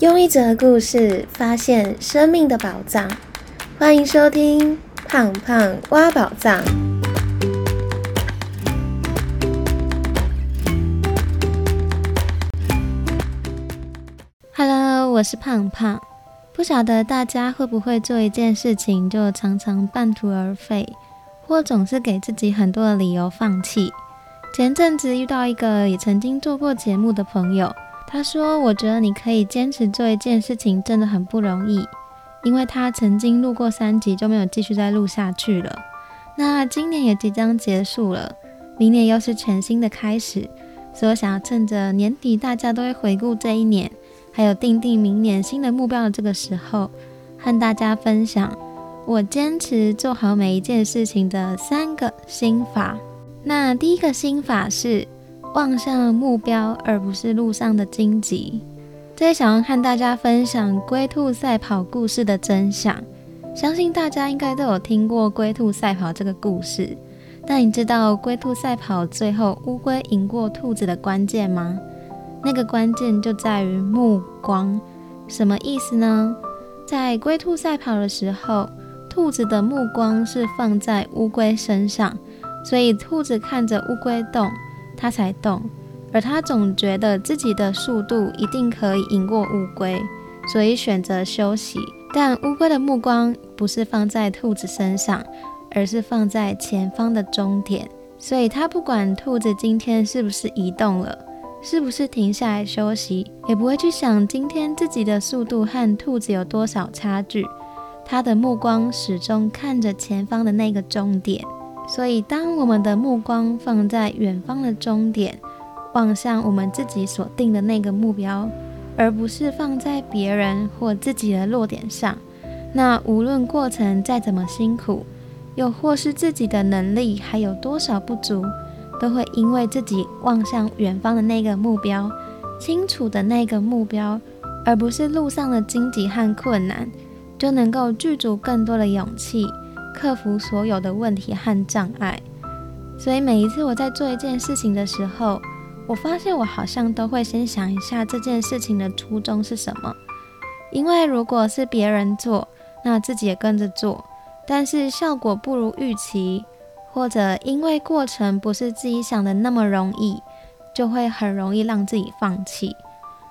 用一则故事发现生命的宝藏，欢迎收听《胖胖挖宝藏》。Hello，我是胖胖。不晓得大家会不会做一件事情就常常半途而废，或总是给自己很多的理由放弃？前阵子遇到一个也曾经做过节目的朋友。他说：“我觉得你可以坚持做一件事情，真的很不容易，因为他曾经录过三集就没有继续再录下去了。那今年也即将结束了，明年又是全新的开始，所以我想要趁着年底大家都会回顾这一年，还有定定明年新的目标的这个时候，和大家分享我坚持做好每一件事情的三个心法。那第一个心法是。”望向目标，而不是路上的荆棘。在想要和大家分享龟兔赛跑故事的真相，相信大家应该都有听过龟兔赛跑这个故事。但你知道龟兔赛跑最后乌龟赢过兔子的关键吗？那个关键就在于目光。什么意思呢？在龟兔赛跑的时候，兔子的目光是放在乌龟身上，所以兔子看着乌龟动。他才动，而他总觉得自己的速度一定可以赢过乌龟，所以选择休息。但乌龟的目光不是放在兔子身上，而是放在前方的终点，所以他不管兔子今天是不是移动了，是不是停下来休息，也不会去想今天自己的速度和兔子有多少差距。他的目光始终看着前方的那个终点。所以，当我们的目光放在远方的终点，望向我们自己所定的那个目标，而不是放在别人或自己的落点上，那无论过程再怎么辛苦，又或是自己的能力还有多少不足，都会因为自己望向远方的那个目标，清楚的那个目标，而不是路上的荆棘和困难，就能够具足更多的勇气。克服所有的问题和障碍，所以每一次我在做一件事情的时候，我发现我好像都会先想一下这件事情的初衷是什么。因为如果是别人做，那自己也跟着做，但是效果不如预期，或者因为过程不是自己想的那么容易，就会很容易让自己放弃。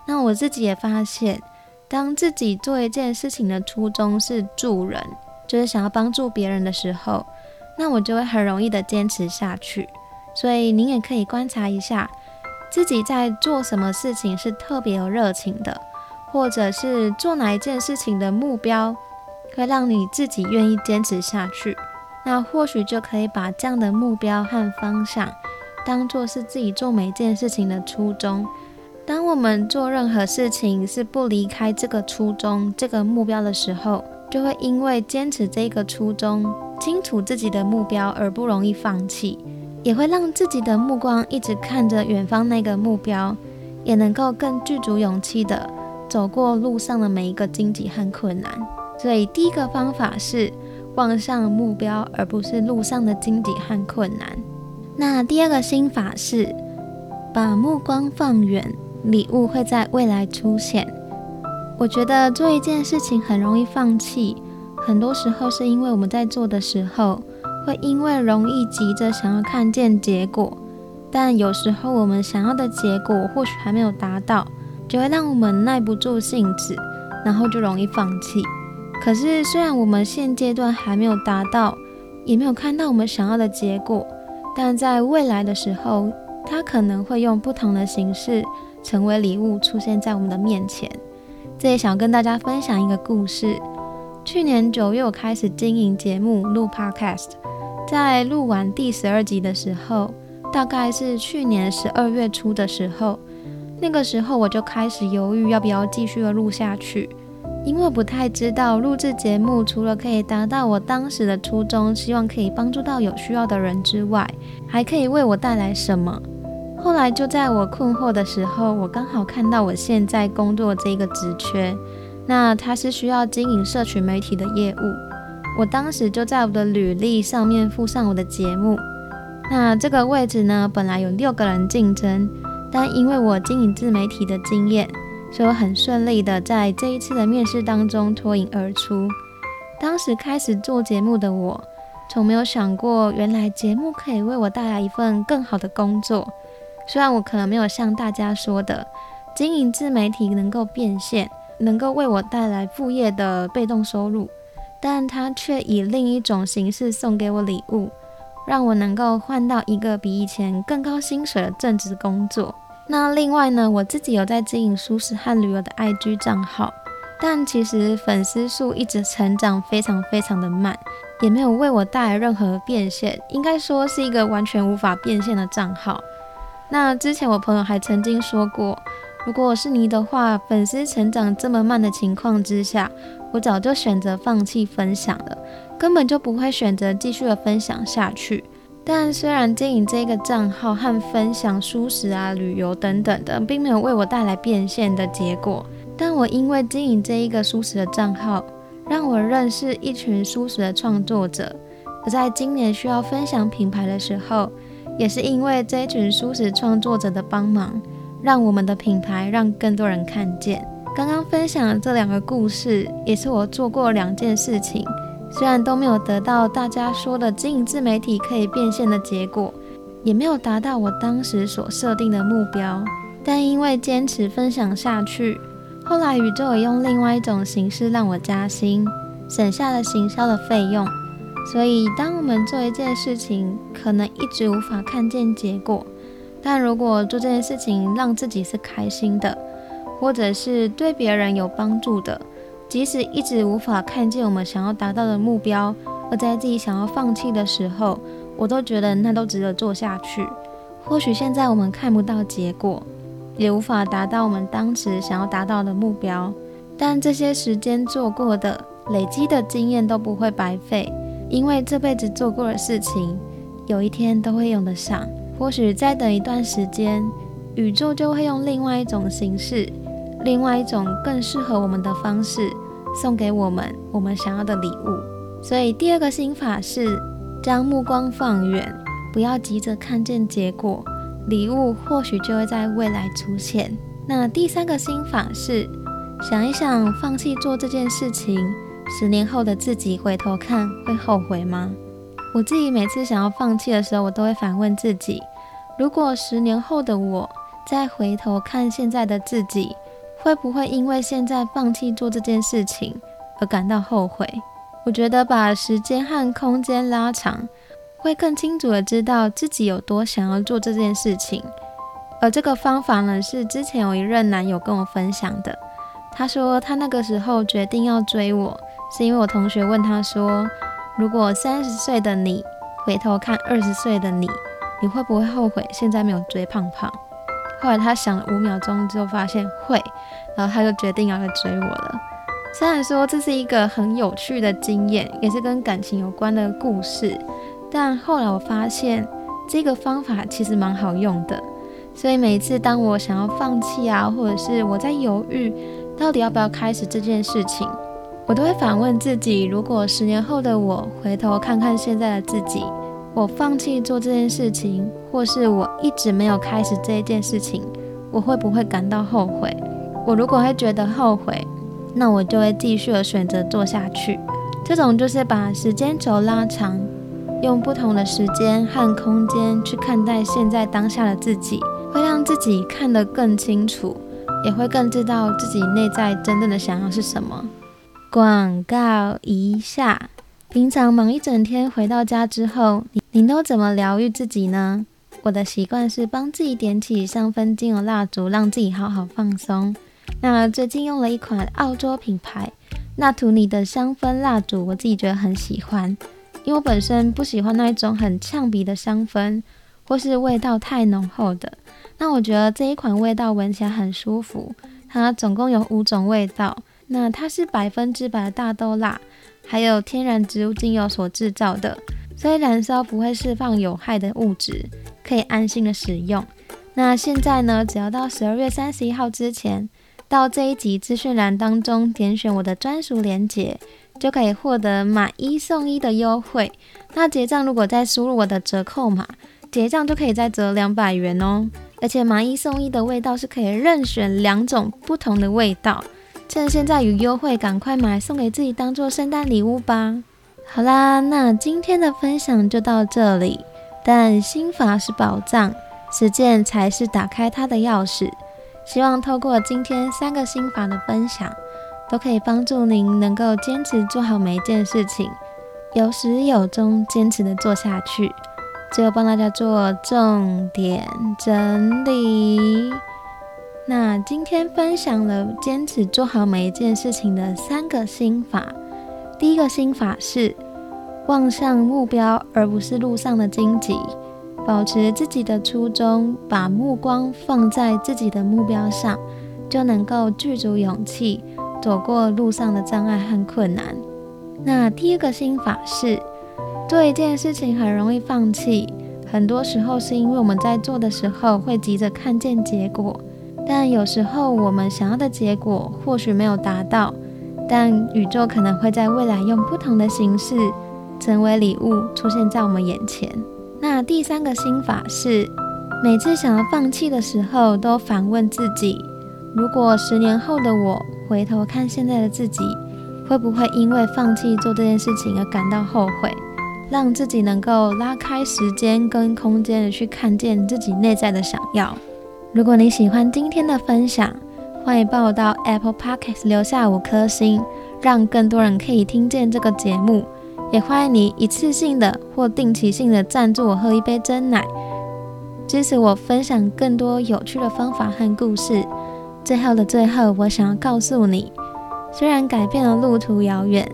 那我自己也发现，当自己做一件事情的初衷是助人。就是想要帮助别人的时候，那我就会很容易的坚持下去。所以您也可以观察一下，自己在做什么事情是特别有热情的，或者是做哪一件事情的目标，会让你自己愿意坚持下去。那或许就可以把这样的目标和方向，当做是自己做每件事情的初衷。当我们做任何事情是不离开这个初衷、这个目标的时候，就会因为坚持这个初衷，清楚自己的目标而不容易放弃，也会让自己的目光一直看着远方那个目标，也能够更具足勇气的走过路上的每一个荆棘和困难。所以第一个方法是望向目标，而不是路上的荆棘和困难。那第二个心法是把目光放远，礼物会在未来出现。我觉得做一件事情很容易放弃，很多时候是因为我们在做的时候，会因为容易急着想要看见结果，但有时候我们想要的结果或许还没有达到，就会让我们耐不住性子，然后就容易放弃。可是虽然我们现阶段还没有达到，也没有看到我们想要的结果，但在未来的时候，它可能会用不同的形式成为礼物出现在我们的面前。这里想跟大家分享一个故事。去年九月，我开始经营节目录 Podcast，在录完第十二集的时候，大概是去年十二月初的时候，那个时候我就开始犹豫要不要继续的录下去，因为不太知道录制节目除了可以达到我当时的初衷，希望可以帮助到有需要的人之外，还可以为我带来什么。后来就在我困惑的时候，我刚好看到我现在工作这个职缺，那它是需要经营社群媒体的业务。我当时就在我的履历上面附上我的节目。那这个位置呢，本来有六个人竞争，但因为我经营自媒体的经验，所以我很顺利的在这一次的面试当中脱颖而出。当时开始做节目的我，从没有想过，原来节目可以为我带来一份更好的工作。虽然我可能没有像大家说的，经营自媒体能够变现，能够为我带来副业的被动收入，但它却以另一种形式送给我礼物，让我能够换到一个比以前更高薪水的正职工作。那另外呢，我自己有在经营舒适和旅游的 IG 账号，但其实粉丝数一直成长非常非常的慢，也没有为我带来任何变现，应该说是一个完全无法变现的账号。那之前我朋友还曾经说过，如果我是你的话，粉丝成长这么慢的情况之下，我早就选择放弃分享了，根本就不会选择继续的分享下去。但虽然经营这个账号和分享舒适啊、旅游等等的，并没有为我带来变现的结果，但我因为经营这一个舒适的账号，让我认识一群舒适的创作者。而在今年需要分享品牌的时候，也是因为这一群舒适创作者的帮忙，让我们的品牌让更多人看见。刚刚分享的这两个故事，也是我做过两件事情。虽然都没有得到大家说的经营自媒体可以变现的结果，也没有达到我当时所设定的目标，但因为坚持分享下去，后来宇宙也用另外一种形式让我加薪，省下了行销的费用。所以，当我们做一件事情，可能一直无法看见结果，但如果做这件事情让自己是开心的，或者是对别人有帮助的。即使一直无法看见我们想要达到的目标，而在自己想要放弃的时候，我都觉得那都值得做下去。或许现在我们看不到结果，也无法达到我们当时想要达到的目标，但这些时间做过的、累积的经验都不会白费，因为这辈子做过的事情，有一天都会用得上。或许再等一段时间，宇宙就会用另外一种形式。另外一种更适合我们的方式，送给我们我们想要的礼物。所以第二个心法是将目光放远，不要急着看见结果，礼物或许就会在未来出现。那第三个心法是想一想，放弃做这件事情，十年后的自己回头看会后悔吗？我自己每次想要放弃的时候，我都会反问自己：如果十年后的我再回头看现在的自己。会不会因为现在放弃做这件事情而感到后悔？我觉得把时间和空间拉长，会更清楚的知道自己有多想要做这件事情。而这个方法呢，是之前有一任男友跟我分享的。他说他那个时候决定要追我，是因为我同学问他说：“如果三十岁的你回头看二十岁的你，你会不会后悔现在没有追胖胖？”后来他想了五秒钟之后，发现会，然后他就决定要来追我了。虽然说这是一个很有趣的经验，也是跟感情有关的故事，但后来我发现这个方法其实蛮好用的。所以每次当我想要放弃啊，或者是我在犹豫到底要不要开始这件事情，我都会反问自己：如果十年后的我回头看看现在的自己。我放弃做这件事情，或是我一直没有开始这一件事情，我会不会感到后悔？我如果会觉得后悔，那我就会继续的选择做下去。这种就是把时间轴拉长，用不同的时间和空间去看待现在当下的自己，会让自己看得更清楚，也会更知道自己内在真正的想要是什么。广告一下。平常忙一整天，回到家之后，你你都怎么疗愈自己呢？我的习惯是帮自己点起香氛精油蜡烛，让自己好好放松。那最近用了一款澳洲品牌纳图尼的香氛蜡烛，我自己觉得很喜欢，因为我本身不喜欢那一种很呛鼻的香氛，或是味道太浓厚的。那我觉得这一款味道闻起来很舒服。它总共有五种味道，那它是百分之百的大豆蜡。还有天然植物精油所制造的，所以燃烧不会释放有害的物质，可以安心的使用。那现在呢，只要到十二月三十一号之前，到这一集资讯栏当中点选我的专属链接，就可以获得买一送一的优惠。那结账如果再输入我的折扣码，结账就可以再折两百元哦。而且买一送一的味道是可以任选两种不同的味道。趁现在有优惠，赶快买送给自己当做圣诞礼物吧。好啦，那今天的分享就到这里。但心法是宝藏，实践才是打开它的钥匙。希望透过今天三个心法的分享，都可以帮助您能够坚持做好每一件事情，有始有终，坚持的做下去。最后帮大家做重点整理。那今天分享了坚持做好每一件事情的三个心法。第一个心法是望向目标，而不是路上的荆棘。保持自己的初衷，把目光放在自己的目标上，就能够具足勇气，走过路上的障碍和困难。那第二个心法是。做一件事情很容易放弃，很多时候是因为我们在做的时候会急着看见结果，但有时候我们想要的结果或许没有达到，但宇宙可能会在未来用不同的形式成为礼物出现在我们眼前。那第三个心法是，每次想要放弃的时候，都反问自己：如果十年后的我回头看现在的自己，会不会因为放弃做这件事情而感到后悔？让自己能够拉开时间跟空间去看见自己内在的想要。如果你喜欢今天的分享，欢迎帮我到 Apple Podcast 留下五颗星，让更多人可以听见这个节目。也欢迎你一次性的或定期性的赞助我喝一杯真奶，支持我分享更多有趣的方法和故事。最后的最后，我想要告诉你，虽然改变了路途遥远。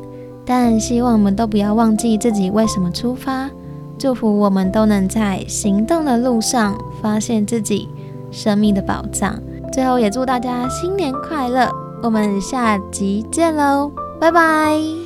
但希望我们都不要忘记自己为什么出发。祝福我们都能在行动的路上发现自己生命的宝藏。最后也祝大家新年快乐！我们下集见喽，拜拜。